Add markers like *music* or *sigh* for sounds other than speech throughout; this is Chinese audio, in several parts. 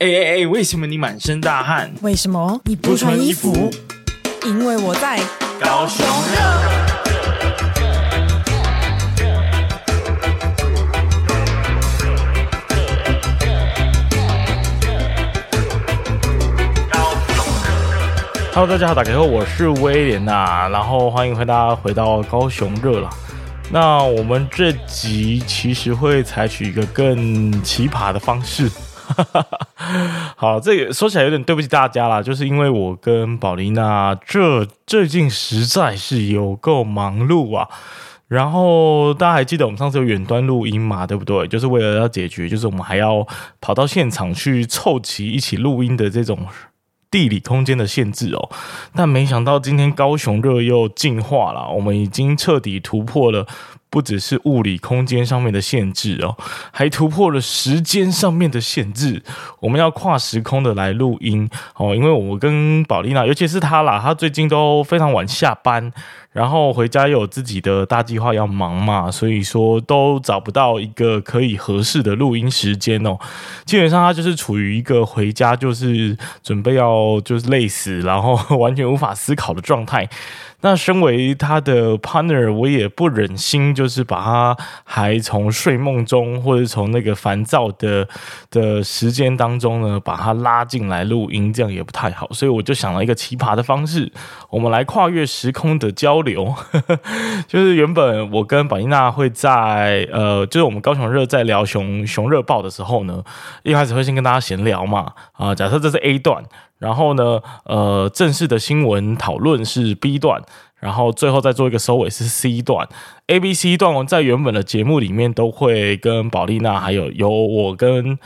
哎哎哎！为什么你满身大汗？为什么你不穿衣服？因为我在高雄热。Hello，大家好，大家好，我是威廉呐，然后欢迎回大家回到高雄热了。那我们这集其实会采取一个更奇葩的方式。*laughs* 好，这个说起来有点对不起大家啦，就是因为我跟宝丽娜这最近实在是有够忙碌啊。然后大家还记得我们上次有远端录音嘛？对不对？就是为了要解决，就是我们还要跑到现场去凑齐一起录音的这种地理空间的限制哦。但没想到今天高雄热又进化了，我们已经彻底突破了。不只是物理空间上面的限制哦，还突破了时间上面的限制。我们要跨时空的来录音哦，因为我跟宝丽娜，尤其是她啦，她最近都非常晚下班。然后回家又有自己的大计划要忙嘛，所以说都找不到一个可以合适的录音时间哦。基本上她就是处于一个回家就是准备要就是累死，然后 *laughs* 完全无法思考的状态。那身为他的 partner，我也不忍心就是把他还从睡梦中或者从那个烦躁的的时间当中呢，把他拉进来录音，这样也不太好。所以我就想了一个奇葩的方式，我们来跨越时空的交流。*laughs* 就是原本我跟宝丽娜会在呃，就是我们高雄热在聊熊熊热报的时候呢，一开始会先跟大家闲聊嘛，啊，假设这是 A 段，然后呢，呃，正式的新闻讨论是 B 段，然后最后再做一个收尾是 C 段，A、B、C 段，我在原本的节目里面都会跟宝丽娜，还有由我跟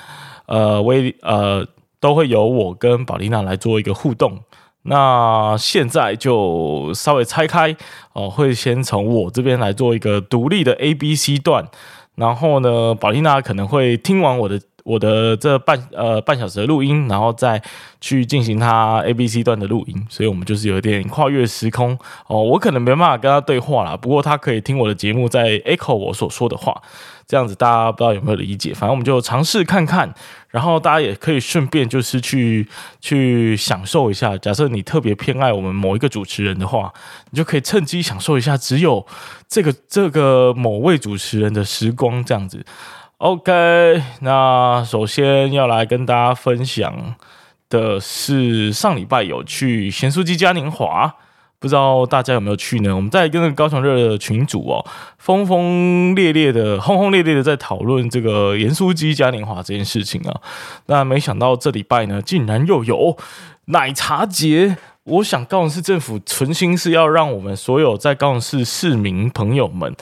呃威呃，都会由我跟宝丽娜来做一个互动。那现在就稍微拆开哦，会先从我这边来做一个独立的 A、B、C 段，然后呢，宝丽娜可能会听完我的我的这半呃半小时的录音，然后再去进行他 A、B、C 段的录音，所以我们就是有点跨越时空哦，我可能没办法跟他对话啦，不过他可以听我的节目，在 echo 我所说的话。这样子大家不知道有没有理解，反正我们就尝试看看，然后大家也可以顺便就是去去享受一下。假设你特别偏爱我们某一个主持人的话，你就可以趁机享受一下只有这个这个某位主持人的时光。这样子，OK。那首先要来跟大家分享的是上礼拜有去咸酥鸡嘉年华。不知道大家有没有去呢？我们在跟那个高雄热的群组哦，轰轰烈烈的、轰轰烈烈的在讨论这个盐酥鸡嘉年华这件事情啊。那没想到这礼拜呢，竟然又有奶茶节。我想高雄市政府存心是要让我们所有在高雄市市民朋友们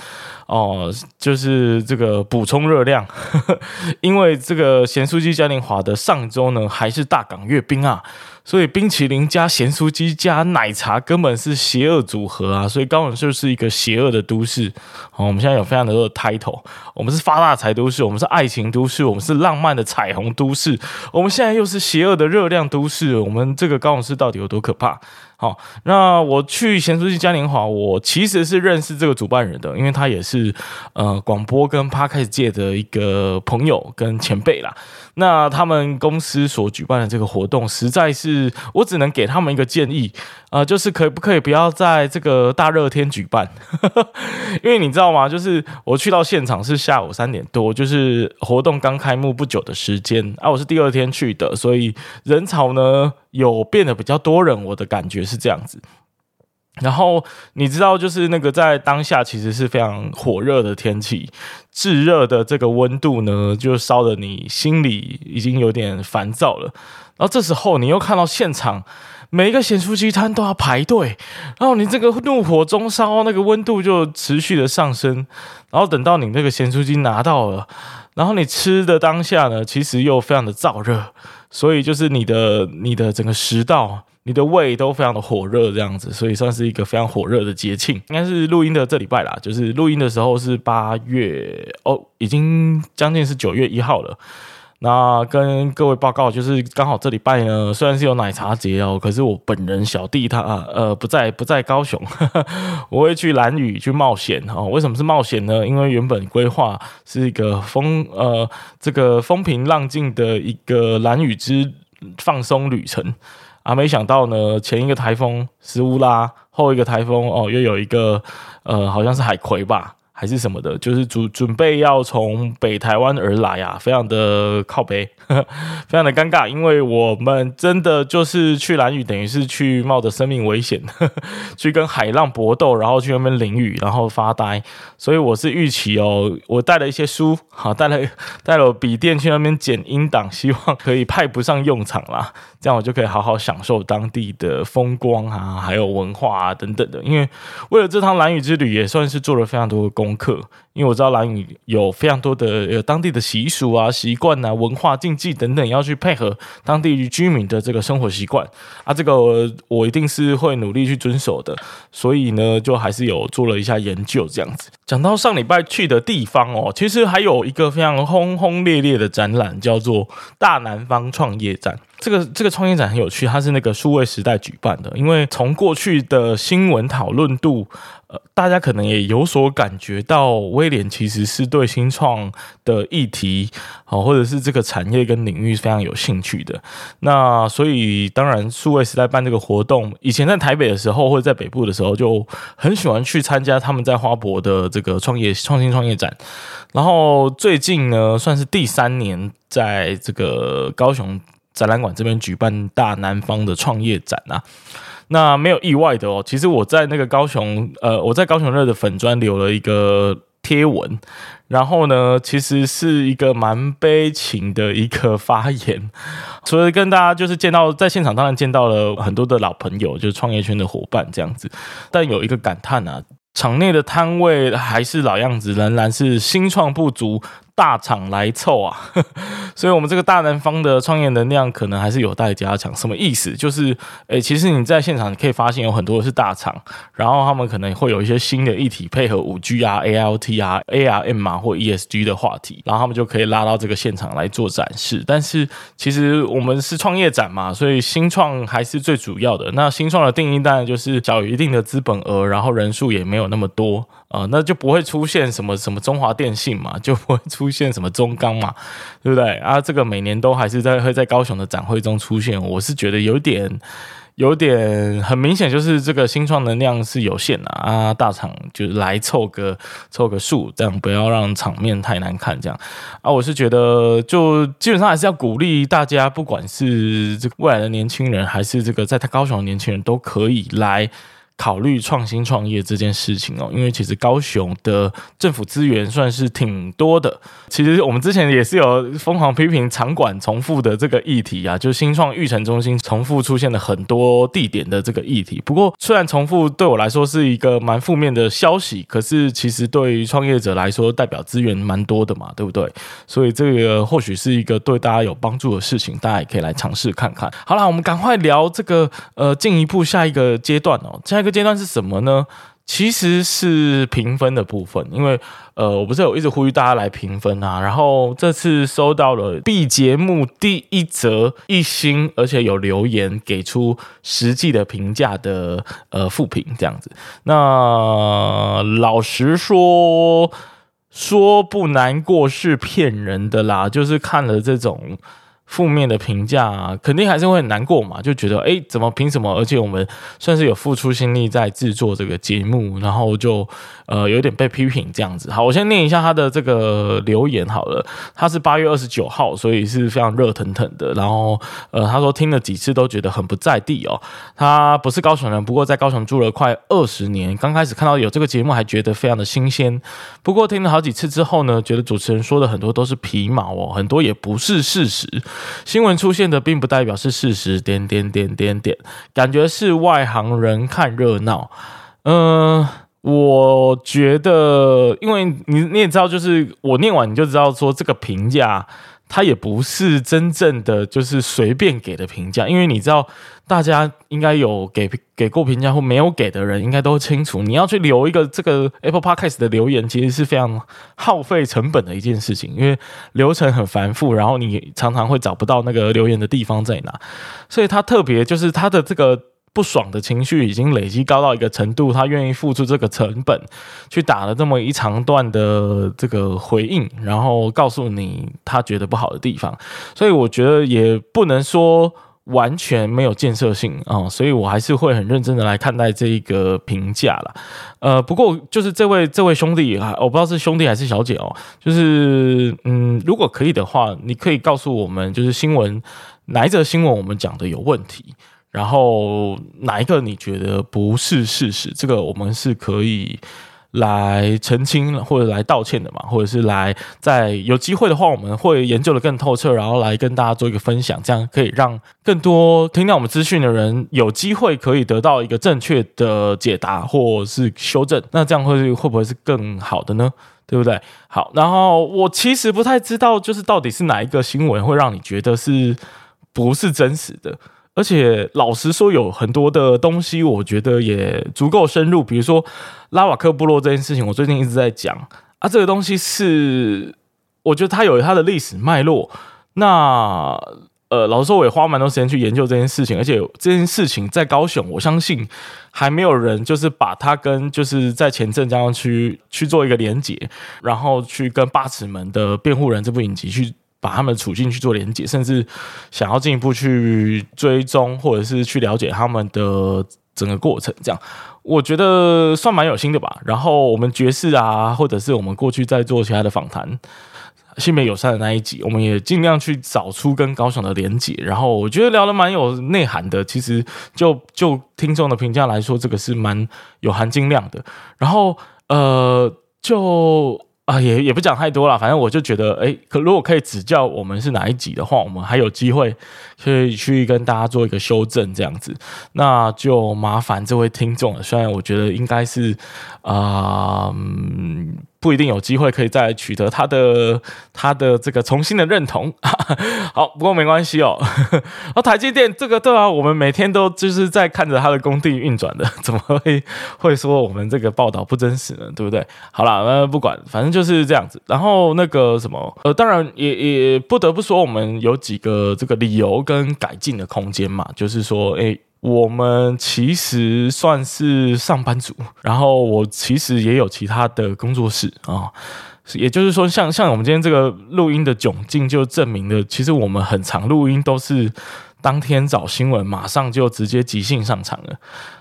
哦、就是这个补充热量，*laughs* 因为这个咸酥鸡嘉年华的上周呢，还是大港阅兵啊。所以冰淇淋加咸酥鸡加奶茶根本是邪恶组合啊！所以高雄就是一个邪恶的都市。好，我们现在有非常多的 title，我们是发大财都市，我们是爱情都市，我们是浪漫的彩虹都市，我们现在又是邪恶的热量都市。我们这个高雄市到底有多可怕？好，那我去咸酥鸡嘉年华，我其实是认识这个主办人的，因为他也是呃广播跟 Podcast 界的一个朋友跟前辈啦。那他们公司所举办的这个活动，实在是我只能给他们一个建议啊、就是可不可以不要在这个大热天举办？*laughs* 因为你知道吗？就是我去到现场是下午三点多，就是活动刚开幕不久的时间啊，我是第二天去的，所以人潮呢。有变得比较多人，我的感觉是这样子。然后你知道，就是那个在当下其实是非常火热的天气，炙热的这个温度呢，就烧得你心里已经有点烦躁了。然后这时候你又看到现场每一个咸酥鸡摊都要排队，然后你这个怒火中烧，那个温度就持续的上升。然后等到你那个咸酥鸡拿到了，然后你吃的当下呢，其实又非常的燥热。所以就是你的你的整个食道、你的胃都非常的火热这样子，所以算是一个非常火热的节庆。应该是录音的这礼拜啦，就是录音的时候是八月哦，已经将近是九月一号了。那跟各位报告，就是刚好这礼拜呢，虽然是有奶茶节哦，可是我本人小弟他呃不在不在高雄，*laughs* 我会去蓝屿去冒险哦。为什么是冒险呢？因为原本规划是一个风呃这个风平浪静的一个蓝屿之放松旅程啊，没想到呢，前一个台风斯乌拉，后一个台风哦又有一个呃好像是海葵吧。还是什么的，就是准准备要从北台湾而来啊，非常的靠北，*laughs* 非常的尴尬，因为我们真的就是去兰屿，等于是去冒着生命危险 *laughs* 去跟海浪搏斗，然后去那边淋雨，然后发呆。所以我是预期哦，我带了一些书，好带了 *laughs* 带了笔电去那边剪音档，希望可以派不上用场啦。这样我就可以好好享受当地的风光啊，还有文化啊等等的。因为为了这趟兰屿之旅，也算是做了非常多的功课。因为我知道兰屿有非常多的有当地的习俗啊、习惯啊、文化禁忌等等，要去配合当地居民的这个生活习惯啊。这个，我一定是会努力去遵守的。所以呢，就还是有做了一下研究这样子。讲到上礼拜去的地方哦，其实还有一个非常轰轰烈烈的展览，叫做大南方创业展。这个这个创业展很有趣，它是那个数位时代举办的。因为从过去的新闻讨论度，呃，大家可能也有所感觉到，威廉其实是对新创的议题，哦，或者是这个产业跟领域非常有兴趣的。那所以当然，数位时代办这个活动，以前在台北的时候或者在北部的时候，就很喜欢去参加他们在花博的这个创业创新创业展。然后最近呢，算是第三年在这个高雄。展览馆这边举办大南方的创业展啊，那没有意外的哦。其实我在那个高雄，呃，我在高雄热的粉砖留了一个贴文，然后呢，其实是一个蛮悲情的一个发言，*laughs* 所以跟大家就是见到在现场，当然见到了很多的老朋友，就是创业圈的伙伴这样子，但有一个感叹啊，场内的摊位还是老样子，仍然是新创不足。大厂来凑啊，*laughs* 所以我们这个大南方的创业能量可能还是有待加强。什么意思？就是，诶、其实你在现场你可以发现有很多是大厂，然后他们可能会有一些新的议题，配合五 G 啊、AIoT 啊、ARM 啊或 ESG 的话题，然后他们就可以拉到这个现场来做展示。但是，其实我们是创业展嘛，所以新创还是最主要的。那新创的定义当然就是小于一定的资本额，然后人数也没有那么多。啊、那就不会出现什么什么中华电信嘛，就不会出现什么中钢嘛，对不对？啊，这个每年都还是在会在高雄的展会中出现，我是觉得有点有点很明显，就是这个新创能量是有限的啊，大厂就来凑个凑个数，这样不要让场面太难看，这样啊，我是觉得就基本上还是要鼓励大家，不管是这个未来的年轻人，还是这个在他高雄的年轻人，都可以来。考虑创新创业这件事情哦，因为其实高雄的政府资源算是挺多的。其实我们之前也是有疯狂批评场馆重复的这个议题啊，就新创育成中心重复出现了很多地点的这个议题。不过，虽然重复对我来说是一个蛮负面的消息，可是其实对于创业者来说，代表资源蛮多的嘛，对不对？所以这个或许是一个对大家有帮助的事情，大家也可以来尝试看看。好啦，我们赶快聊这个呃进一步下一个阶段哦，下一个。阶段是什么呢？其实是评分的部分，因为呃，我不是有一直呼吁大家来评分啊，然后这次收到了 B 节目第一则一星，而且有留言给出实际的评价的呃负评这样子。那老实说，说不难过是骗人的啦，就是看了这种。负面的评价，肯定还是会很难过嘛，就觉得哎、怎么凭什么？而且我们算是有付出心力在制作这个节目，然后就呃有点被批评这样子。好，我先念一下他的这个留言好了。他是八月二十九号，所以是非常热腾腾的。然后呃，他说听了几次都觉得很不在地哦。他不是高雄人，不过在高雄住了快二十年。刚开始看到有这个节目，还觉得非常的新鲜。不过听了好几次之后呢，觉得主持人说的很多都是皮毛哦，很多也不是事实。新闻出现的并不代表是事实，点点点点点，感觉是外行人看热闹。嗯、我觉得，因为你你也知道，就是我念完你就知道，说这个评价他也不是真正的就是随便给的评价，因为你知道，大家应该有给给过评价或没有给的人，应该都清楚，你要去留一个这个 Apple Podcast 的留言，其实是非常耗费成本的一件事情，因为流程很繁复，然后你常常会找不到那个留言的地方在哪，所以他特别就是他的这个。不爽的情绪已经累积高到一个程度，他愿意付出这个成本去打了这么一长段的这个回应，然后告诉你他觉得不好的地方，所以我觉得也不能说完全没有建设性啊，所以我还是会很认真的来看待这一个评价啦。呃，不过就是这位这位兄弟啊，我不知道是兄弟还是小姐哦，就是嗯，如果可以的话，你可以告诉我们，就是新闻哪一则新闻我们讲的有问题。然后哪一个你觉得不是事实？这个我们是可以来澄清或者来道歉的嘛？或者是来在有机会的话，我们会研究得更透彻，然后来跟大家做一个分享，这样可以让更多听到我们资讯的人有机会可以得到一个正确的解答或是修正。那这样会会不会是更好的呢？对不对？好，然后我其实不太知道，就是到底是哪一个新闻会让你觉得是不是真实的？而且老实说，有很多的东西，我觉得也足够深入。比如说拉瓦克部落这件事情，我最近一直在讲啊，这个东西是我觉得它有它的历史脉络。那呃，老实说，我也花蛮多时间去研究这件事情。而且这件事情在高雄，我相信还没有人就是把它跟就是在前镇江区去做一个连结，然后去跟八尺门的辩护人这部影集去。把他们的处境去做连结，甚至想要进一步去追踪，或者是去了解他们的整个过程，这样我觉得算蛮有心的吧。然后我们爵士啊，或者是我们过去在做其他的访谈，性别友善的那一集，我们也尽量去找出跟高雄的连结。然后我觉得聊得蛮有内涵的。其实就就听众的评价来说，这个是蛮有含金量的。然后呃，就。啊，也也不讲太多了，反正我就觉得，诶，可如果可以指教我们是哪一集的话，我们还有机会可以去跟大家做一个修正，这样子，那就麻烦这位听众了。虽然我觉得应该是啊。不一定有机会可以再取得他的他的这个重新的认同。*laughs* 好，不过没关系哦。*laughs* 哦，台积电这个对啊，我们每天都就是在看着他的工地运转的，*laughs* 怎么会会说我们这个报道不真实呢？对不对？好啦，那不管，反正就是这样子。然后那个什么，呃，当然也也不得不说，我们有几个这个理由跟改进的空间嘛，就是说，诶。我们其实算是上班族，然后我其实也有其他的工作室啊，也就是说像，像我们今天这个录音的窘境，就证明了，其实我们很常录音都是当天找新闻，马上就直接即兴上场了，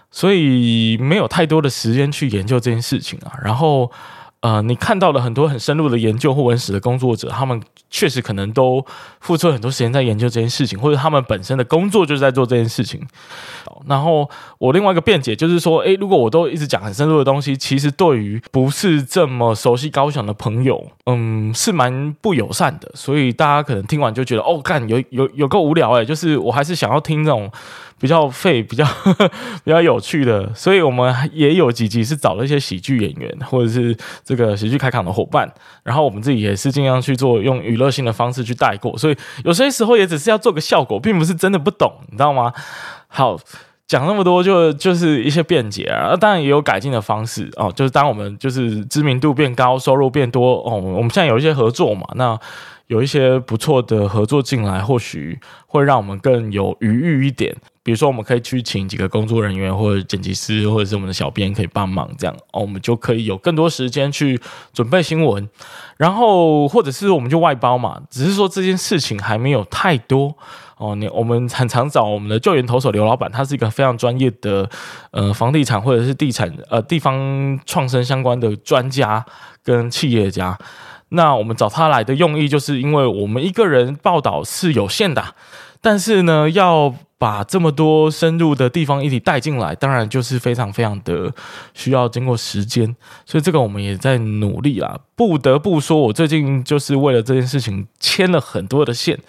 所以没有太多的时间去研究这件事情啊，然后。呃，你看到了很多很深入的研究或文史的工作者，他们确实可能都付出了很多时间在研究这件事情，或者他们本身的工作就是在做这件事情。然后我另外一个辩解就是说，诶，如果我都一直讲很深入的东西，其实对于不是这么熟悉高雄的朋友，嗯，是蛮不友善的。所以大家可能听完就觉得，哦，干，有有有够无聊诶，就是我还是想要听这种。比较废、*laughs* 比较比较有趣的，所以我们也有几集是找了一些喜剧演员，或者是这个喜剧开场的伙伴，然后我们自己也是尽量去做用娱乐性的方式去带过，所以有些时候也只是要做个效果，并不是真的不懂，你知道吗？好，讲那么多就就是一些辩解啊，当然也有改进的方式哦，就是当我们就是知名度变高、收入变多哦，我们现在有一些合作嘛，那。有一些不错的合作进来，或许会让我们更有余裕一点。比如说，我们可以去请几个工作人员，或者剪辑师，或者是我们的小编可以帮忙，这样哦，我们就可以有更多时间去准备新闻。然后，或者是我们就外包嘛，只是说这件事情还没有太多哦。你我们很常找我们的救援投手刘老板，他是一个非常专业的呃房地产或者是地产呃地方创生相关的专家跟企业家。那我们找他来的用意，就是因为我们一个人报道是有限的，但是呢，要把这么多深入的地方一起带进来，当然就是非常非常的需要经过时间，所以这个我们也在努力啦。不得不说，我最近就是为了这件事情牵了很多的线，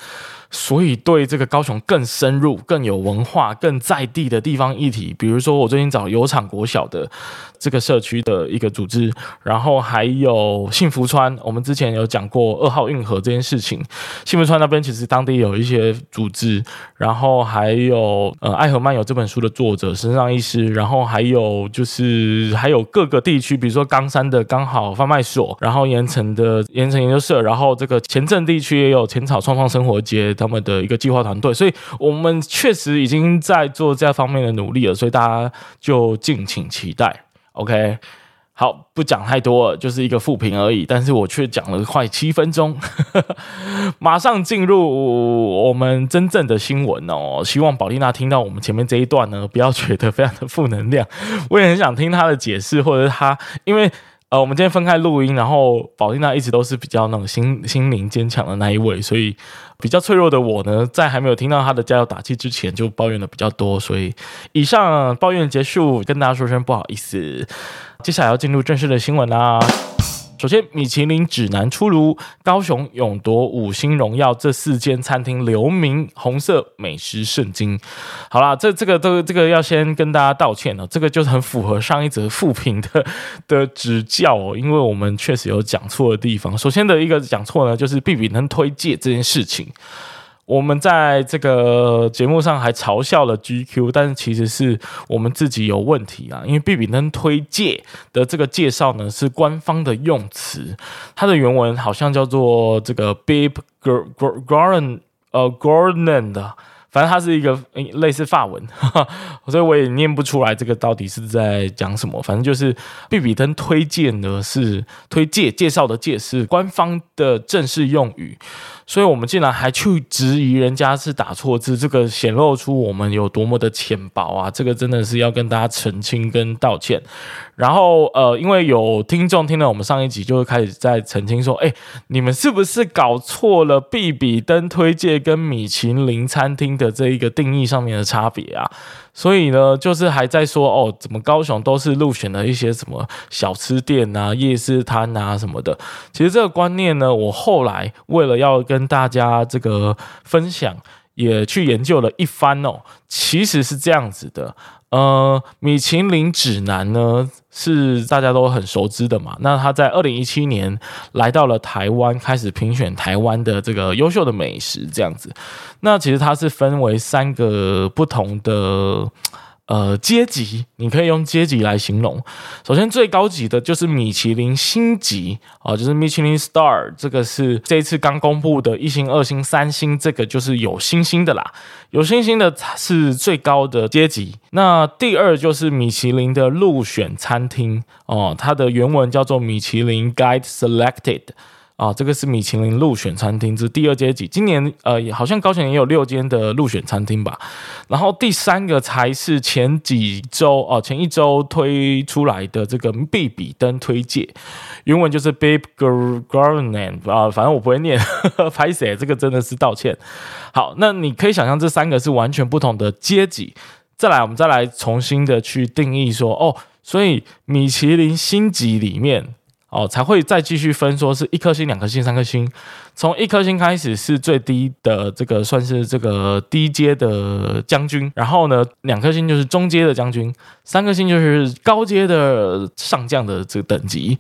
所以对这个高雄更深入、更有文化、更在地的地方议题，比如说我最近找油厂国小的这个社区的一个组织，然后还有幸福川，我们之前有讲过二号运河这件事情，幸福川那边其实当地有一些组织，然后还有呃爱河漫游这本书的作者身上医师，然后还有就是还有各个地区，比如说冈山的刚好贩卖所，然后盐城的盐城研究社，然后这个前镇地区也有浅草创创生活节。他们的一个计划团队，所以我们确实已经在做这方面的努力了，所以大家就敬请期待。OK，好，不讲太多，就是一个负评而已。但是我却讲了快七分钟，*laughs* 马上进入我们真正的新闻哦。希望宝丽娜听到我们前面这一段呢，不要觉得非常的负能量。我也很想听她的解释，或者她因为。呃，我们今天分开录音，然后宝丽娜一直都是比较那种心心灵坚强的那一位，所以比较脆弱的我呢，在还没有听到她的加油打气之前，就抱怨的比较多，所以以上抱怨结束，跟大家说声不好意思，接下来要进入正式的新闻啦。首先，米其林指南出炉，高雄勇夺五星荣耀，这四间餐厅留名红色美食圣经。好啦，这这个都这个要先跟大家道歉了，这个就是很符合上一则负评的的指教哦，因为我们确实有讲错的地方。首先的一个讲错呢，就是必比能推介这件事情。我们在这个节目上还嘲笑了 GQ，但是其实是我们自己有问题啊。因为必比登推介的这个介绍呢，是官方的用词，它的原文好像叫做这个 Bib Gourmand 呃 Gordon 的，反正它是一个类似法文，*laughs* 所以我也念不出来这个到底是在讲什么。反正就是必比登推荐呢，是推介介绍的介是官方的正式用语。所以我们竟然还去质疑人家是打错字，这个显露出我们有多么的浅薄啊！这个真的是要跟大家澄清跟道歉。然后呃，因为有听众听了我们上一集，就会开始在澄清说：“哎，你们是不是搞错了必比登推介跟米其林餐厅的这一个定义上面的差别啊？”所以呢，就是还在说哦，怎么高雄都是入选了一些什么小吃店啊、夜市摊啊什么的。其实这个观念呢，我后来为了要跟跟大家这个分享，也去研究了一番哦。其实是这样子的。呃，米其林指南呢是大家都很熟知的嘛。那他在二零一七年来到了台湾，开始评选台湾的这个优秀的美食，这样子。那其实它是分为三个不同的。呃，阶级你可以用阶级来形容。首先，最高级的就是米其林星级啊，就是 Michelin Star，这个是这次刚公布的一星、二星、三星，这个就是有星星的啦。有星星的是最高的阶级。那第二就是米其林的入选餐厅哦，它的原文叫做米其林 Guide Selected。啊，这个是米其林入选餐厅，这是第二阶级。今年呃，好像高雄也有六间的入选餐厅吧。然后第三个才是前几周哦，前一周推出来的这个必比登推介，原文就是 Bib Gourmand 啊，反正我不会念，拍谢，这个真的是道歉。好，那你可以想象这三个是完全不同的阶级。再来，我们再来重新的去定义说，哦，所以米其林星级里面。哦，才会再继续分，说是一颗星、两颗星、三颗星。从一颗星开始是最低的，这个算是这个低阶的将军。然后呢，两颗星就是中阶的将军，三颗星就是高阶的上将的这个等级。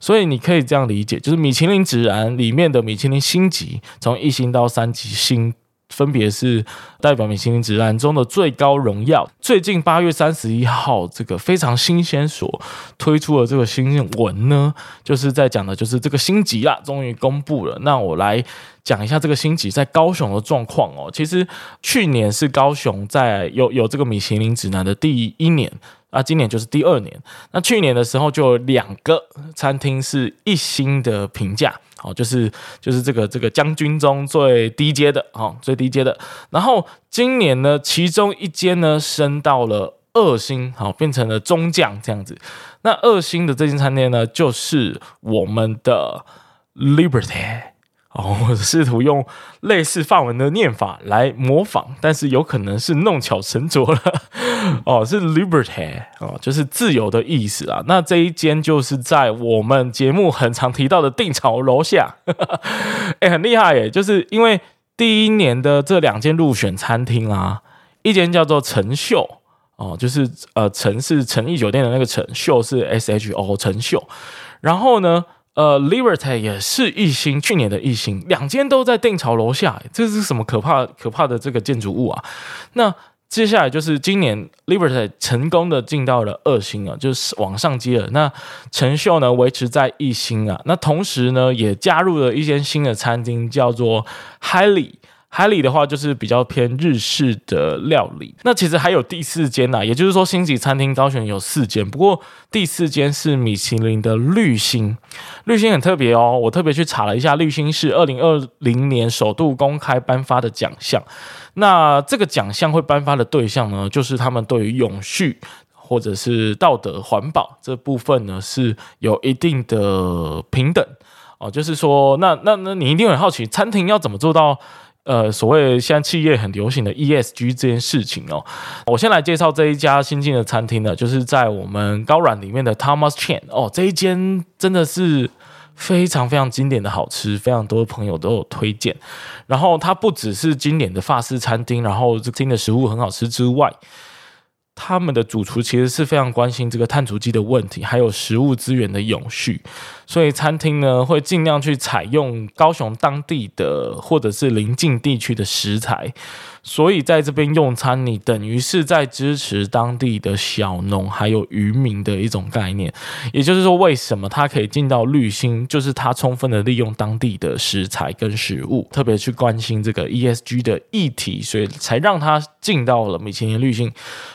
所以你可以这样理解，就是米其林指南里面的米其林星级，从一星到三级星。分别是代表米其林指南中的最高荣耀。最近八月三十一号，这个非常新鲜所推出的这个新闻呢，就是在讲的就是这个星级啦，终于公布了。那我来讲一下这个星级在高雄的状况哦。其实去年是高雄在有有这个米其林指南的第一年。啊，今年就是第二年。那去年的时候就有两个餐厅是一星的评价，哦，就是就是这个这个将军中最低阶的，哦，最低阶的。然后今年呢，其中一间呢升到了二星，好，变成了中将这样子。那二星的这间餐厅呢，就是我们的 Liberty。哦，我试图用类似法文的念法来模仿，但是有可能是弄巧成拙了。哦，是 liberty 哦，就是自由的意思啊。那这一间就是在我们节目很常提到的定潮楼下，哎、欸，很厉害耶！就是因为第一年的这两间入选餐厅啊，一间叫做陈秀哦，就是呃陈是诚意酒店的那个陈，秀是 S H O 陈秀。然后呢，呃，Liberty 也是一星，去年的一星，两间都在定朝楼下，这是什么可怕可怕的这个建筑物啊？那。接下来就是今年 Liberty 成功的进到了二星啊，就是往上接了。那陈秀呢维持在一星啊，那同时呢也加入了一间新的餐厅，叫做 Highly。海里的话就是比较偏日式的料理。那其实还有第四间呐，也就是说星级餐厅高选有四间，不过第四间是米其林的绿星。绿星很特别哦，我特别去查了一下，绿星是二零二零年首度公开颁发的奖项。那这个奖项会颁发的对象呢，就是他们对于永续或者是道德环保这部分呢，是有一定的平等哦。就是说，那那那你一定很好奇，餐厅要怎么做到呃所谓现在企业很流行的 ESG 这件事情哦。我先来介绍这一家新进的餐厅呢，就是在我们高软里面的 Thomas Chen 哦，这一间真的是。非常非常经典的好吃，非常多朋友都有推荐。然后它不只是经典的法式餐厅，然后这厅的食物很好吃之外，他们的主厨其实是非常关心这个碳足迹的问题，还有食物资源的永续。所以餐厅呢会尽量去采用高雄当地的或者是邻近地区的食材。所以在这边用餐，你等于是在支持当地的小农还有渔民的一种概念。也就是说，为什么它可以进到绿星，就是它充分的利用当地的食材跟食物，特别去关心这个 ESG 的议题，所以才让它进到了米其林绿星。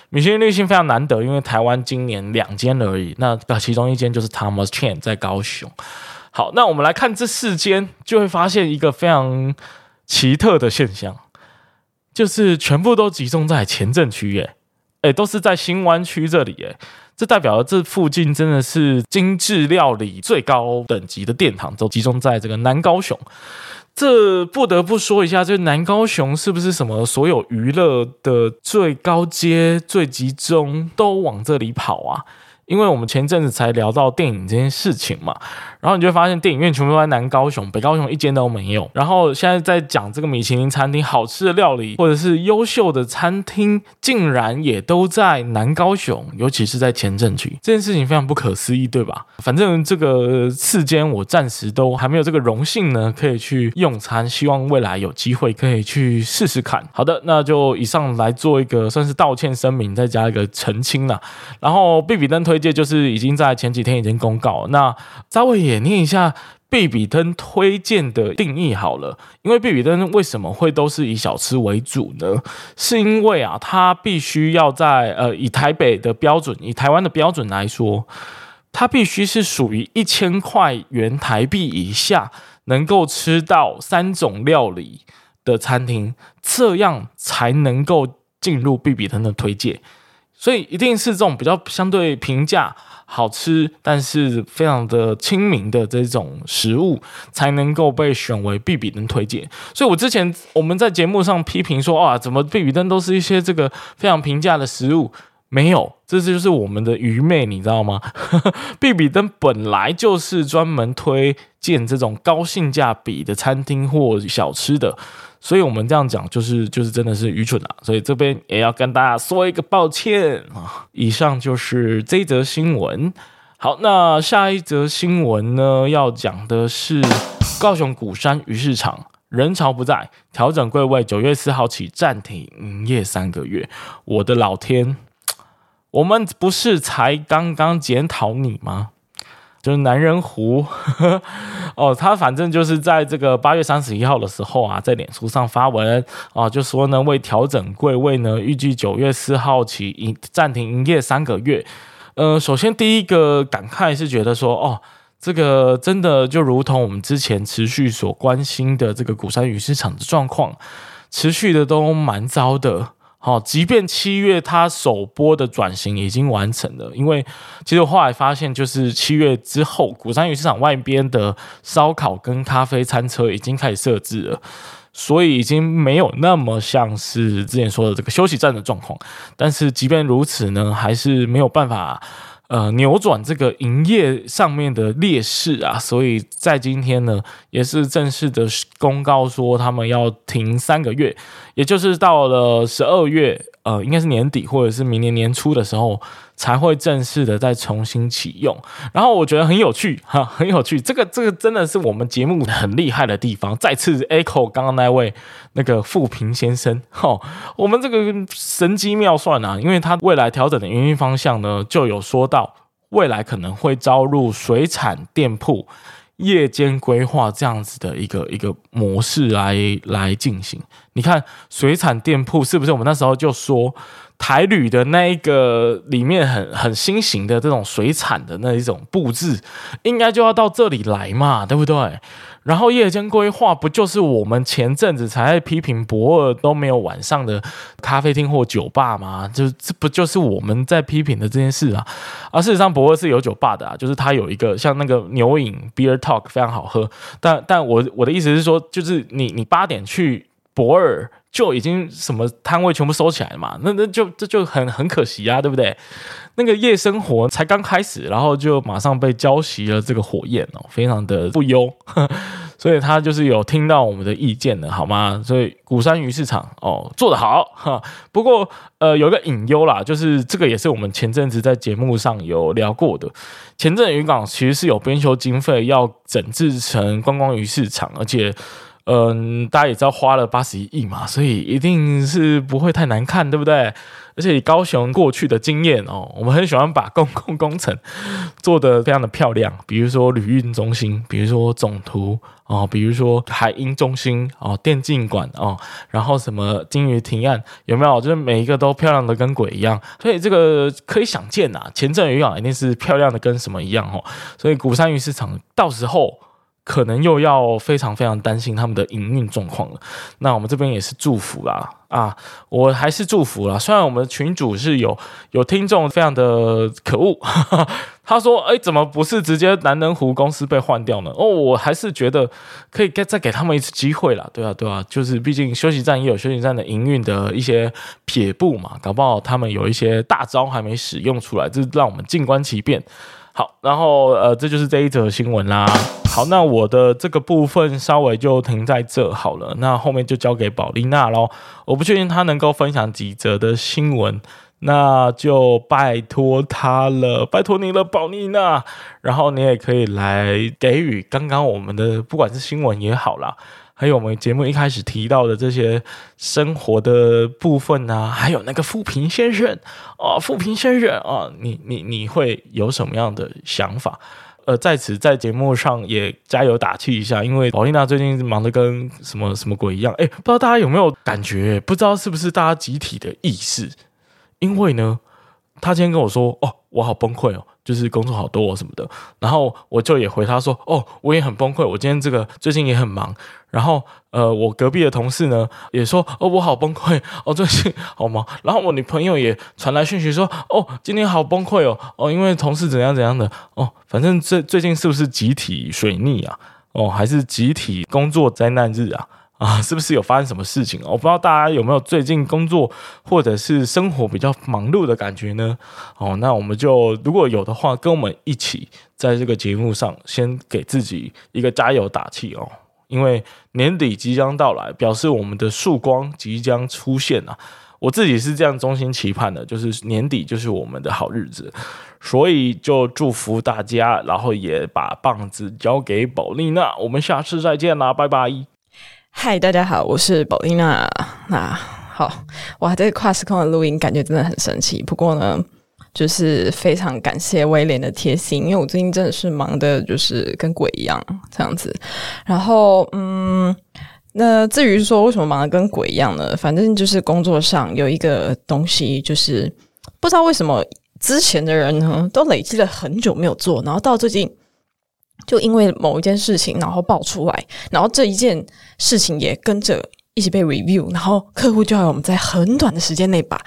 米其林绿星非常难得，因为台湾今年两间而已，那其中一间就是 Thomas Chen 在高雄。好，那我们来看这四间，就会发现一个非常奇特的现象。就是全部都集中在前镇区耶，哎，都是在新湾区这里耶，这代表了这附近真的是精致料理最高等级的殿堂，都集中在这个南高雄。这不得不说一下，这南高雄是不是什么所有娱乐的最高阶、最集中都往这里跑啊？因为我们前阵子才聊到电影这件事情嘛，然后你就发现电影院全部都在南高雄，北高雄一间都没有。然后现在在讲这个米其林餐厅好吃的料理，或者是优秀的餐厅，竟然也都在南高雄，尤其是在前镇区，这件事情非常不可思议，对吧？反正这个四间我暂时都还没有这个荣幸呢，可以去用餐，希望未来有机会可以去试试看。好的，那就以上来做一个算是道歉声明，再加一个澄清了。然后必比登推。推荐就是已经在前几天已经公告，那稍微也念一下必比登推荐的定义好了。因为必比登为什么会都是以小吃为主呢？是因为啊，它必须要在呃以台北的标准，以台湾的标准来说，它必须是属于一千块元台币以下能够吃到三种料理的餐厅，这样才能够进入必比登的推荐。所以一定是这种比较相对平价、好吃，但是非常的亲民的这种食物，才能够被选为必比登推荐。所以我之前我们在节目上批评说，啊，怎么必比登都是一些这个非常平价的食物？没有，这就是我们的愚昧，你知道吗？*laughs* 必比登本来就是专门推荐这种高性价比的餐厅或小吃的。所以我们这样讲，就是就是真的是愚蠢啊！所以这边也要跟大家说一个抱歉啊。以上就是这一则新闻。好，那下一则新闻呢，要讲的是高雄鼓山鱼市场人潮不在，调整柜位，九月四号起暂停营业三个月。我的老天，*tsk* 我们不是才刚刚检讨你吗？就是男人湖 *laughs* 哦，他反正就是在这个八月三十一号的时候啊，在脸书上发文啊，就说呢，为调整柜位呢，预计九月四号起营暂停营业三个月。呃，首先第一个感慨是觉得说，哦，这个真的就如同我们之前持续所关心的这个鼓山鱼市场的状况，持续的都蛮糟的。哦，即便七月它首播的转型已经完成了，因为其实我后来发现，就是七月之后，古山鱼市场外边的烧烤跟咖啡餐车已经开始设置了，所以已经没有那么像是之前说的这个休息站的状况。但是即便如此呢，还是没有办法呃扭转这个营业上面的劣势啊，所以在今天呢，也是正式的公告说他们要停三个月，也就是到了十二月，呃，应该是年底或者是明年年初的时候。才会正式的再重新启用，然后我觉得很有趣哈，很有趣，这个这个真的是我们节目很厉害的地方。再次 echo 刚刚那位那个富平先生哈，我们这个神机妙算啊，因为他未来调整的营运方向呢，就有说到未来可能会招入水产店铺夜间规划这样子的一个一个模式来来进行。你看水产店铺是不是我们那时候就说？台旅的那一个里面很很新型的这种水产的那一种布置，应该就要到这里来嘛，对不对？然后夜间规划不就是我们前阵子才在批评博尔都没有晚上的咖啡厅或酒吧吗？*laughs* 就这不就是我们在批评的这件事啊？而事实上博尔是有酒吧的啊，就是它有一个像那个牛饮 Beer Talk 非常好喝，但但我我的意思是说，就是你你八点去博尔。就已经什么摊位全部收起来了嘛？那那就这就很很可惜啊，对不对？那个夜生活才刚开始，然后就马上被浇熄了这个火焰哦，非常的不优。*laughs* 所以他就是有听到我们的意见的，好吗？所以鼓山鱼市场哦做得好哈。*laughs* 不过呃有一个隐忧啦，就是这个也是我们前阵子在节目上有聊过的。前阵渔港其实是有编修经费要整治成观光鱼市场，而且。嗯，大家也知道花了八十一亿嘛，所以一定是不会太难看，对不对？而且以高雄过去的经验哦，我们很喜欢把公共工程做得非常的漂亮，比如说旅运中心，比如说总图哦，比如说海音中心哦，电竞馆哦，然后什么金鱼提案有没有？就是每一个都漂亮的跟鬼一样，所以这个可以想见呐，前镇渔港一定是漂亮的跟什么一样哦，所以鼓山鱼市场到时候。可能又要非常非常担心他们的营运状况了。那我们这边也是祝福啦，啊，我还是祝福啦。虽然我们群主是有有听众非常的可恶，*laughs* 他说：“哎，怎么不是直接南能湖公司被换掉呢？”哦，我还是觉得可以再再给他们一次机会啦。对啊，对啊，就是毕竟休息站也有休息站的营运的一些撇步嘛，搞不好他们有一些大招还没使用出来，这让我们静观其变。好，然后呃，这就是这一则新闻啦。好，那我的这个部分稍微就停在这好了。那后面就交给宝丽娜喽。我不确定她能够分享几则的新闻，那就拜托她了，拜托你了，宝丽娜。然后你也可以来给予刚刚我们的不管是新闻也好啦。还有我们节目一开始提到的这些生活的部分啊，还有那个富平先生啊，富平先生啊，你你你会有什么样的想法？呃，在此在节目上也加油打气一下，因为宝丽娜最近忙得跟什么什么鬼一样，哎，不知道大家有没有感觉？不知道是不是大家集体的意识？因为呢，他今天跟我说，哦，我好崩溃哦。就是工作好多什么的，然后我就也回他说：“哦，我也很崩溃，我今天这个最近也很忙。”然后呃，我隔壁的同事呢也说：“哦，我好崩溃，哦，最近好忙。”然后我女朋友也传来讯息说：“哦，今天好崩溃哦，哦，因为同事怎样怎样的哦，反正最最近是不是集体水逆啊？哦，还是集体工作灾难日啊？”啊，是不是有发生什么事情？我不知道大家有没有最近工作或者是生活比较忙碌的感觉呢？哦，那我们就如果有的话，跟我们一起在这个节目上先给自己一个加油打气哦，因为年底即将到来，表示我们的曙光即将出现啊！我自己是这样衷心期盼的，就是年底就是我们的好日子，所以就祝福大家，然后也把棒子交给宝丽娜，我们下次再见啦，拜拜。嗨，大家好，我是宝丽娜。那好，哇，这个跨时空的录音感觉真的很神奇。不过呢，就是非常感谢威廉的贴心，因为我最近真的是忙的，就是跟鬼一样这样子。然后，嗯，那至于说为什么忙得跟鬼一样呢？反正就是工作上有一个东西，就是不知道为什么之前的人呢都累积了很久没有做，然后到最近。就因为某一件事情，然后爆出来，然后这一件事情也跟着一起被 review，然后客户就要我们在很短的时间内把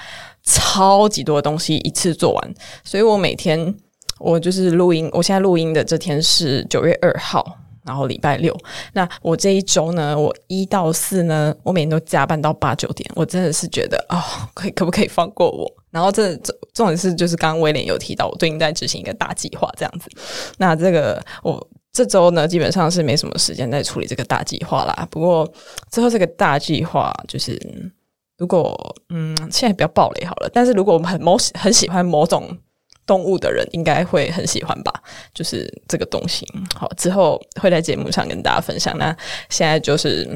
超级多的东西一次做完。所以我每天我就是录音，我现在录音的这天是九月二号，然后礼拜六。那我这一周呢，我一到四呢，我每天都加班到八九点，我真的是觉得、哦，可以可不可以放过我？然后这这重点是，就是刚刚威廉有提到，我最近在执行一个大计划，这样子。那这个我这周呢，基本上是没什么时间在处理这个大计划啦。不过之后这个大计划，就是如果嗯，现在不要暴雷好了。但是如果我们很某很喜欢某种动物的人，应该会很喜欢吧？就是这个东西。好，之后会在节目上跟大家分享。那现在就是。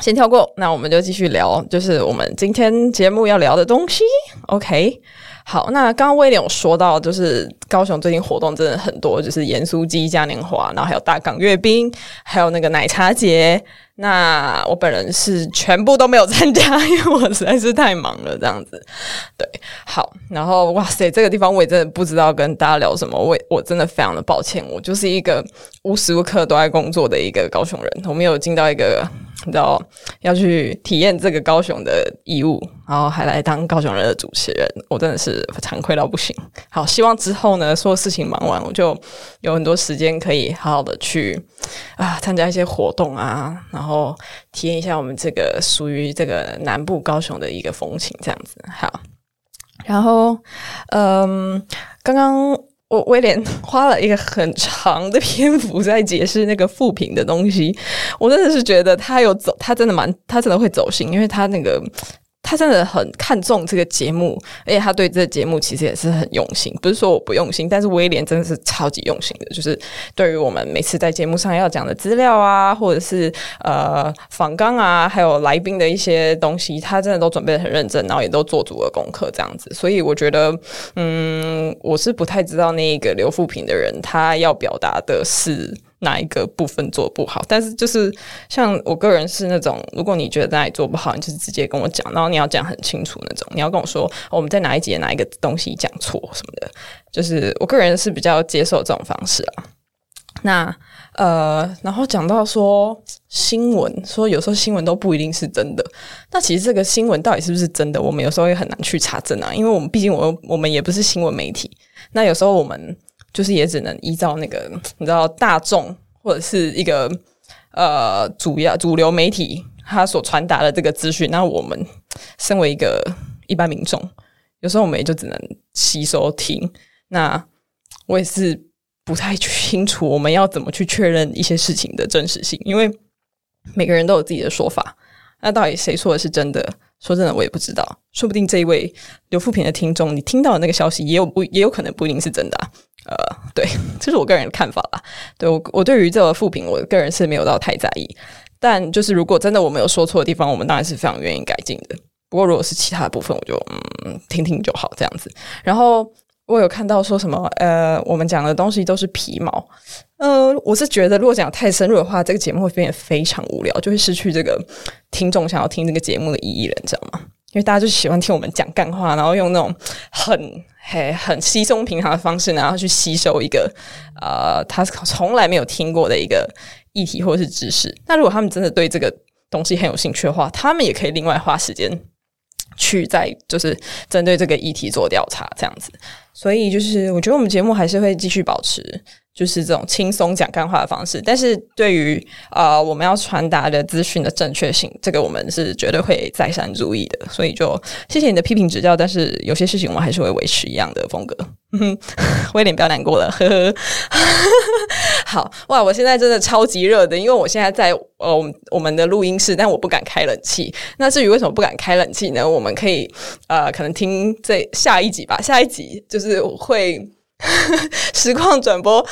先跳过，那我们就继续聊，就是我们今天节目要聊的东西。OK，好，那刚刚威廉有说到，就是高雄最近活动真的很多，就是盐酥鸡嘉年华，然后还有大港阅兵，还有那个奶茶节。那我本人是全部都没有参加，因为我实在是太忙了，这样子。对，好，然后哇塞，这个地方我也真的不知道跟大家聊什么，我我真的非常的抱歉，我就是一个无时无刻都在工作的一个高雄人，我没有进到一个。你知道要去体验这个高雄的义务，然后还来当高雄人的主持人，我真的是惭愧到不行。好，希望之后呢，所有事情忙完，我就有很多时间可以好好的去啊参加一些活动啊，然后体验一下我们这个属于这个南部高雄的一个风情，这样子。好，然后嗯，刚刚。我威廉花了一个很长的篇幅在解释那个负评的东西，我真的是觉得他有走，他真的蛮，他真的会走心，因为他那个。他真的很看重这个节目，而且他对这个节目其实也是很用心。不是说我不用心，但是威廉真的是超级用心的。就是对于我们每次在节目上要讲的资料啊，或者是呃访纲啊，还有来宾的一些东西，他真的都准备得很认真，然后也都做足了功课这样子。所以我觉得，嗯，我是不太知道那个刘富平的人他要表达的是。哪一个部分做不好？但是就是像我个人是那种，如果你觉得哪里做不好，你就是直接跟我讲，然后你要讲很清楚那种。你要跟我说，我们在哪一节哪一个东西讲错什么的。就是我个人是比较接受这种方式啊。那呃，然后讲到说新闻，说有时候新闻都不一定是真的。那其实这个新闻到底是不是真的，我们有时候也很难去查证啊，因为我们毕竟我我们也不是新闻媒体。那有时候我们。就是也只能依照那个 *tsk* 你知道大众或者是一个呃主要主流媒体他所传达的这个资讯，那我们身为一个一般民众，有时候我们也就只能吸收听。那我也是不太清楚我们要怎么去确认一些事情的真实性，因为每个人都有自己的说法。那到底谁说的是真的？说真的，我也不知道。说不定这一位刘富平的听众，你听到的那个消息也有不也有可能不一定是真的啊。呃，对，*laughs* 这是我个人的看法啦。对我，我对于这个负评，我个人是没有到太在意。但就是如果真的我们有说错的地方，我们当然是非常愿意改进的。不过如果是其他部分，我就嗯听听就好这样子。然后我有看到说什么呃，我们讲的东西都是皮毛。呃，我是觉得如果讲太深入的话，这个节目会变得非常无聊，就会失去这个听众想要听这个节目的意义了，你知道吗？因为大家就喜欢听我们讲干话，然后用那种很嘿很稀松平常的方式，然后去吸收一个呃他从来没有听过的一个议题或者是知识。那如果他们真的对这个东西很有兴趣的话，他们也可以另外花时间去在就是针对这个议题做调查，这样子。所以就是我觉得我们节目还是会继续保持。就是这种轻松讲干话的方式，但是对于呃我们要传达的资讯的正确性，这个我们是绝对会再三注意的。所以就谢谢你的批评指教，但是有些事情我们还是会维持一样的风格。嗯哼，*laughs* 我有点不要难过了，呵呵。*laughs* 好哇，我现在真的超级热的，因为我现在在呃我们我们的录音室，但我不敢开冷气。那至于为什么不敢开冷气呢？我们可以呃可能听这下一集吧，下一集就是会。*laughs* 实况转播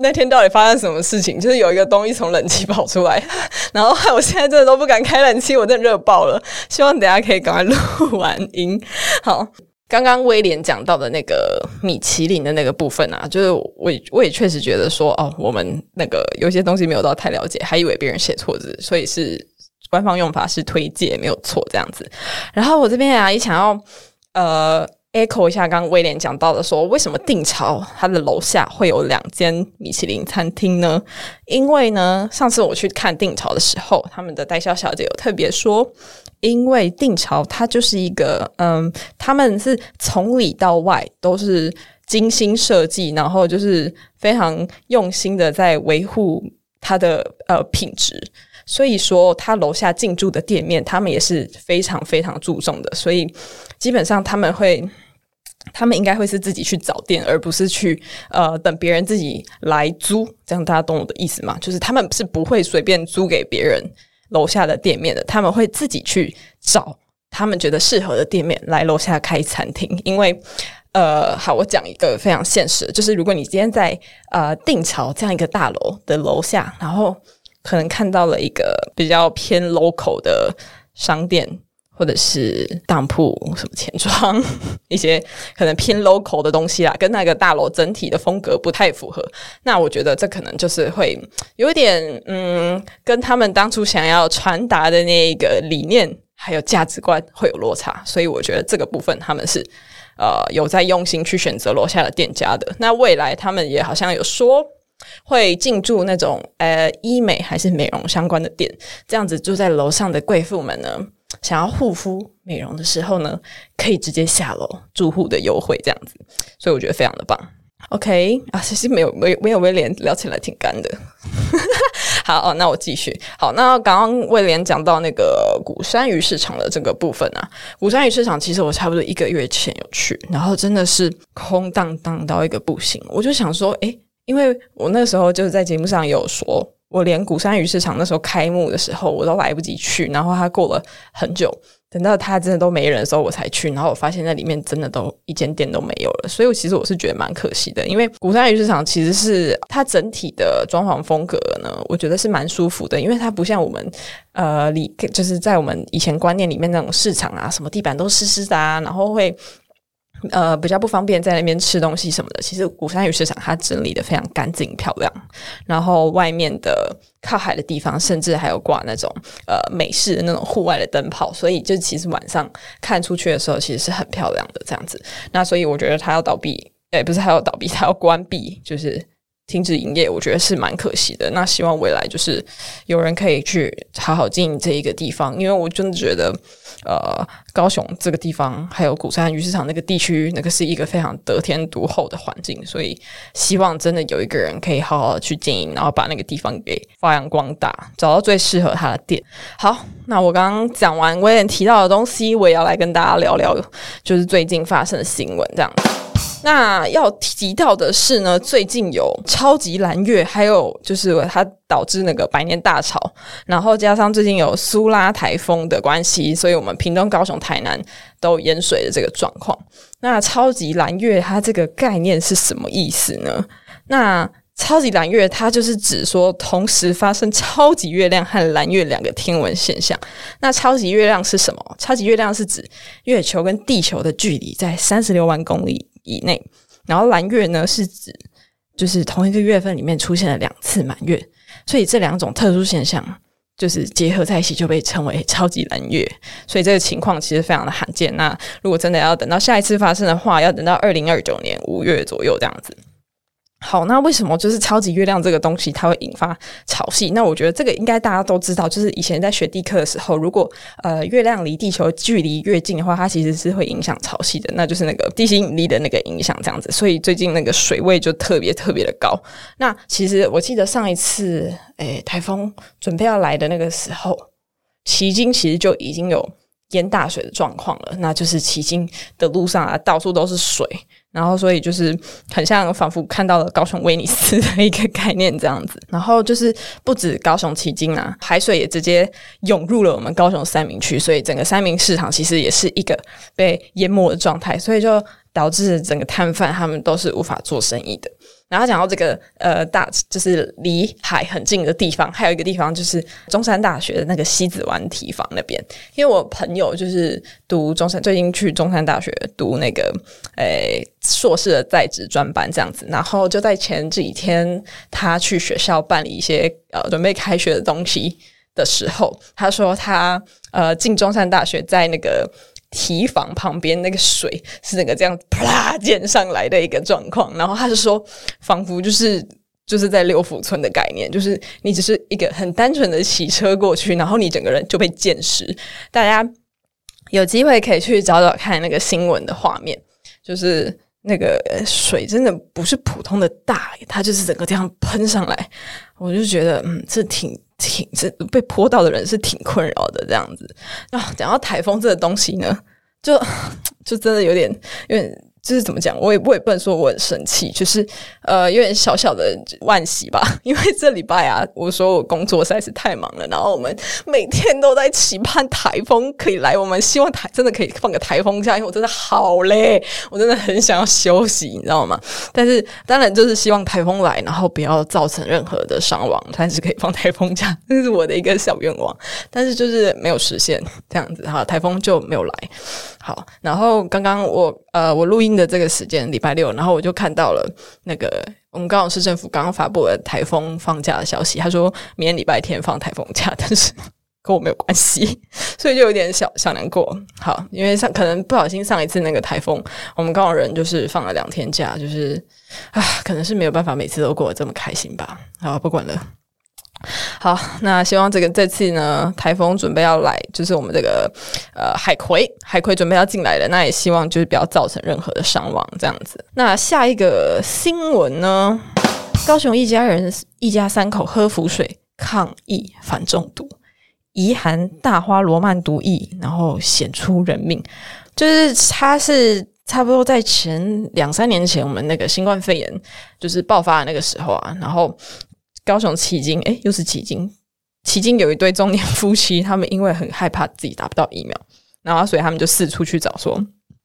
那天到底发生什么事情？就是有一个东西从冷气跑出来，*laughs* 然后害 *laughs* 我现在真的都不敢开冷气，我真的热爆了。希望等下可以赶快录完音。好，刚刚威廉讲到的那个米其林的那个部分啊，就是我我也确实觉得说，哦，我们那个有些东西没有到太了解，还以为别人写错字，所以是官方用法是推荐没有错这样子。然后我这边啊也想要呃。Echo 一下刚威廉讲到的，说为什么定潮它的楼下会有两间米其林餐厅呢？因为呢，上次我去看定潮的时候，他们的代销小姐有特别说，因为定潮它就是一个，嗯，他们是从里到外都是精心设计，然后就是非常用心的在维护它的呃品质，所以说他楼下进驻的店面，他们也是非常非常注重的。所以基本上他们会，他们应该会是自己去找店，而不是去呃等别人自己来租。这样大家懂我的意思吗？就是他们是不会随便租给别人楼下的店面的，他们会自己去找他们觉得适合的店面来楼下开餐厅，因为。呃，好，我讲一个非常现实，就是如果你今天在呃定潮这样一个大楼的楼下，然后可能看到了一个比较偏 local 的商店，或者是当铺什么钱庄，*laughs* 一些可能偏 local 的东西啦，跟那个大楼整体的风格不太符合，那我觉得这可能就是会有一点，嗯，跟他们当初想要传达的那个理念还有价值观会有落差，所以我觉得这个部分他们是。呃，有在用心去选择楼下的店家的。那未来他们也好像有说会进驻那种呃医美还是美容相关的店，这样子住在楼上的贵妇们呢，想要护肤美容的时候呢，可以直接下楼，住户的优惠这样子。所以我觉得非常的棒。OK 啊，其实没有没有没有威廉聊起来挺干的。*laughs* 好，哦，那我继续。好，那刚刚威廉讲到那个鼓山鱼市场的这个部分啊，鼓山鱼市场其实我差不多一个月前有去，然后真的是空荡荡到一个不行。我就想说，诶，因为我那时候就是在节目上有说，我连鼓山鱼市场那时候开幕的时候我都来不及去，然后它过了很久。等到他真的都没人的时候，我才去，然后我发现那里面真的都一间店都没有了，所以我其实我是觉得蛮可惜的。因为鼓山鱼市场其实是它整体的装潢风格呢，我觉得是蛮舒服的，因为它不像我们呃里就是在我们以前观念里面那种市场啊，什么地板都湿湿的啊，然后会。呃，比较不方便在那边吃东西什么的。其实鼓山鱼市场它整理的非常干净漂亮，然后外面的靠海的地方，甚至还有挂那种呃美式的那种户外的灯泡，所以就其实晚上看出去的时候，其实是很漂亮的这样子。那所以我觉得它要倒闭，诶，不是它要倒闭，它要关闭，就是。停止营业，我觉得是蛮可惜的。那希望未来就是有人可以去好好经营这一个地方，因为我真的觉得，呃，高雄这个地方还有鼓山鱼市场那个地区，那个是一个非常得天独厚的环境，所以希望真的有一个人可以好好去经营，然后把那个地方给发扬光大，找到最适合他的店。好，那我刚刚讲完威廉提到的东西，我也要来跟大家聊聊，就是最近发生的新闻这样。那要提到的是呢，最近有超级蓝月，还有就是它导致那个百年大潮，然后加上最近有苏拉台风的关系，所以我们屏东、高雄、台南都淹水的这个状况。那超级蓝月它这个概念是什么意思呢？那超级蓝月它就是指说同时发生超级月亮和蓝月两个天文现象。那超级月亮是什么？超级月亮是指月球跟地球的距离在三十六万公里以内，然后蓝月呢是指就是同一个月份里面出现了两次满月，所以这两种特殊现象就是结合在一起就被称为超级蓝月，所以这个情况其实非常的罕见。那如果真的要等到下一次发生的话，要等到二零二九年五月左右这样子。好，那为什么就是超级月亮这个东西它会引发潮汐？那我觉得这个应该大家都知道，就是以前在学地课的时候，如果呃月亮离地球距离越近的话，它其实是会影响潮汐的，那就是那个地心引力的那个影响这样子。所以最近那个水位就特别特别的高。那其实我记得上一次诶台风准备要来的那个时候，旗津其实就已经有淹大水的状况了，那就是旗津的路上啊到处都是水。然后，所以就是很像仿佛看到了高雄威尼斯的一个概念这样子。然后就是不止高雄旗津啊，海水也直接涌入了我们高雄三明区，所以整个三明市场其实也是一个被淹没的状态，所以就导致整个摊贩他们都是无法做生意的。然后讲到这个呃大，就是离海很近的地方，还有一个地方就是中山大学的那个西子湾提防那边。因为我朋友就是读中山，最近去中山大学读那个诶硕士的在职专班这样子。然后就在前几天，他去学校办理一些呃准备开学的东西的时候，他说他呃进中山大学在那个。提防旁边那个水是那个这样啪溅上来的一个状况，然后他就说，仿佛就是就是在六福村的概念，就是你只是一个很单纯的骑车过去，然后你整个人就被溅湿。大家有机会可以去找找看那个新闻的画面，就是那个水真的不是普通的大，它就是整个这样喷上来，我就觉得嗯，这挺挺这被泼到的人是挺困扰的这样子。啊，讲到台风这个东西呢，就就真的有点有点。就是怎么讲，我也我也不能说我很生气，就是呃有点小小的惋惜吧。*laughs* 因为这礼拜啊，我说我工作实在是太忙了，然后我们每天都在期盼台风可以来，我们希望台真的可以放个台风假，因为我真的好累，我真的很想要休息，你知道吗？但是当然就是希望台风来，然后不要造成任何的伤亡，但是可以放台风假，这是我的一个小愿望。但是就是没有实现这样子哈，台风就没有来。好，然后刚刚我呃我录音的这个时间礼拜六，然后我就看到了那个我们高雄市政府刚刚发布了台风放假的消息，他说明天礼拜天放台风假，但是 *laughs* 跟我没有关系，*laughs* 所以就有点小小难过。好，因为上可能不小心上一次那个台风，我们高雄人就是放了两天假，就是啊，可能是没有办法每次都过得这么开心吧。好，不管了。好，那希望这个这次呢，台风准备要来，就是我们这个呃海葵，海葵准备要进来了，那也希望就是不要造成任何的伤亡，这样子。那下一个新闻呢，高雄一家人一家三口喝浮水抗议反中毒，疑含大花罗曼毒液，然后险出人命。就是他是差不多在前两三年前，我们那个新冠肺炎就是爆发的那个时候啊，然后。高雄旗津，诶，又是旗津。旗津有一对中年夫妻，他们因为很害怕自己打不到疫苗，然后所以他们就四处去找，说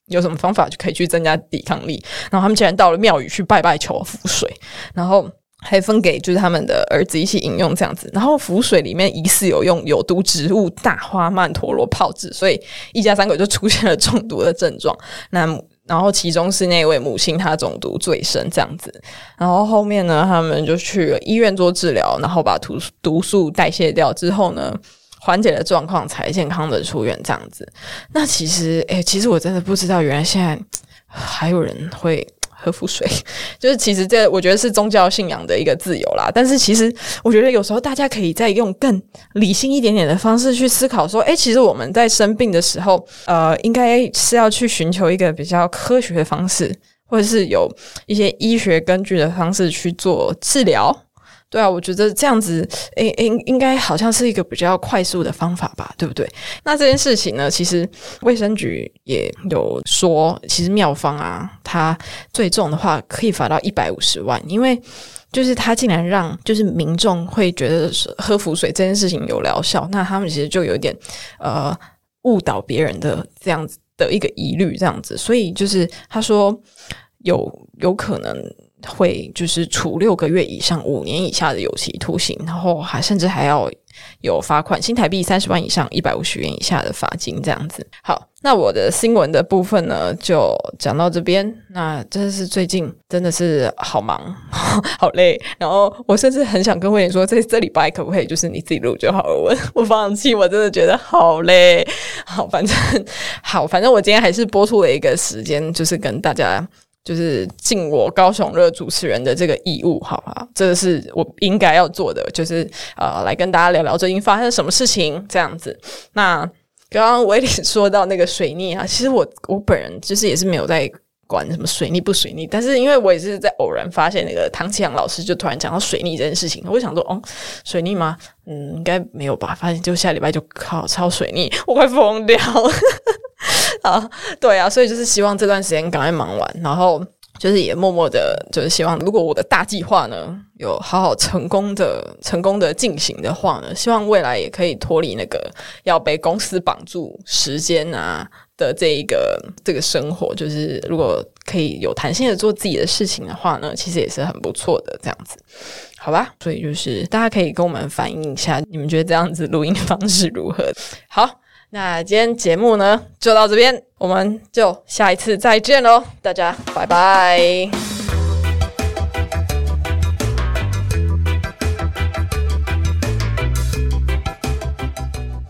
有什么方法就可以去增加抵抗力。然后他们竟然到了庙宇去拜拜求符水，然后还分给就是他们的儿子一起饮用这样子。然后符水里面疑似有用有毒植物大花曼陀罗泡制，所以一家三口就出现了中毒的症状。那然后其中是那位母亲，她中毒最深这样子。然后后面呢，他们就去了医院做治疗，然后把毒毒素代谢掉之后呢，缓解了状况，才健康的出院这样子。那其实，诶，其实我真的不知道，原来现在还有人会。喝符水，*laughs* 就是其实这我觉得是宗教信仰的一个自由啦。但是其实我觉得有时候大家可以再用更理性一点点的方式去思考，说，诶，其实我们在生病的时候，呃，应该是要去寻求一个比较科学的方式，或者是有一些医学根据的方式去做治疗。对啊，我觉得这样子，诶诶，应该好像是一个比较快速的方法吧，对不对？那这件事情呢，其实卫生局也有说，其实妙方啊，它最重的话可以罚到一百五十万，因为就是他竟然让就是民众会觉得喝符水这件事情有疗效，那他们其实就有点呃误导别人的这样子的一个疑虑，这样子，所以就是他说有有可能。会就是处六个月以上五年以下的有期徒刑，然后还甚至还要有罚款新台币三十万以上一百五十元以下的罚金这样子。好，那我的新闻的部分呢，就讲到这边。那真的是最近真的是好忙，*laughs* 好累。然后我甚至很想跟威廉说，这这礼拜可不可以就是你自己录就好了？我我放弃，我真的觉得好累。好，反正好，反正我今天还是播出了一个时间，就是跟大家。就是尽我高雄热主持人的这个义务，好吧？这个是我应该要做的，就是呃，来跟大家聊聊最近发生什么事情这样子。那刚刚威廉说到那个水逆啊，其实我我本人就是也是没有在管什么水逆不水逆，但是因为我也是在偶然发现那个唐綺阳老师就突然讲到水逆这件事情，我就想说，哦，水逆吗？嗯，应该没有吧？发现就下礼拜就靠超水逆，我快疯掉了。啊，对啊，所以就是希望这段时间赶快忙完，然后就是也默默的，就是希望如果我的大计划呢有好好成功的、成功的进行的话呢，希望未来也可以脱离那个要被公司绑住时间啊的这一个这个生活，就是如果可以有弹性的做自己的事情的话呢，其实也是很不错的这样子，好吧？所以就是大家可以跟我们反映一下，你们觉得这样子录音方式如何？好。那今天节目呢，就到这边，我们就下一次再见喽，大家拜拜。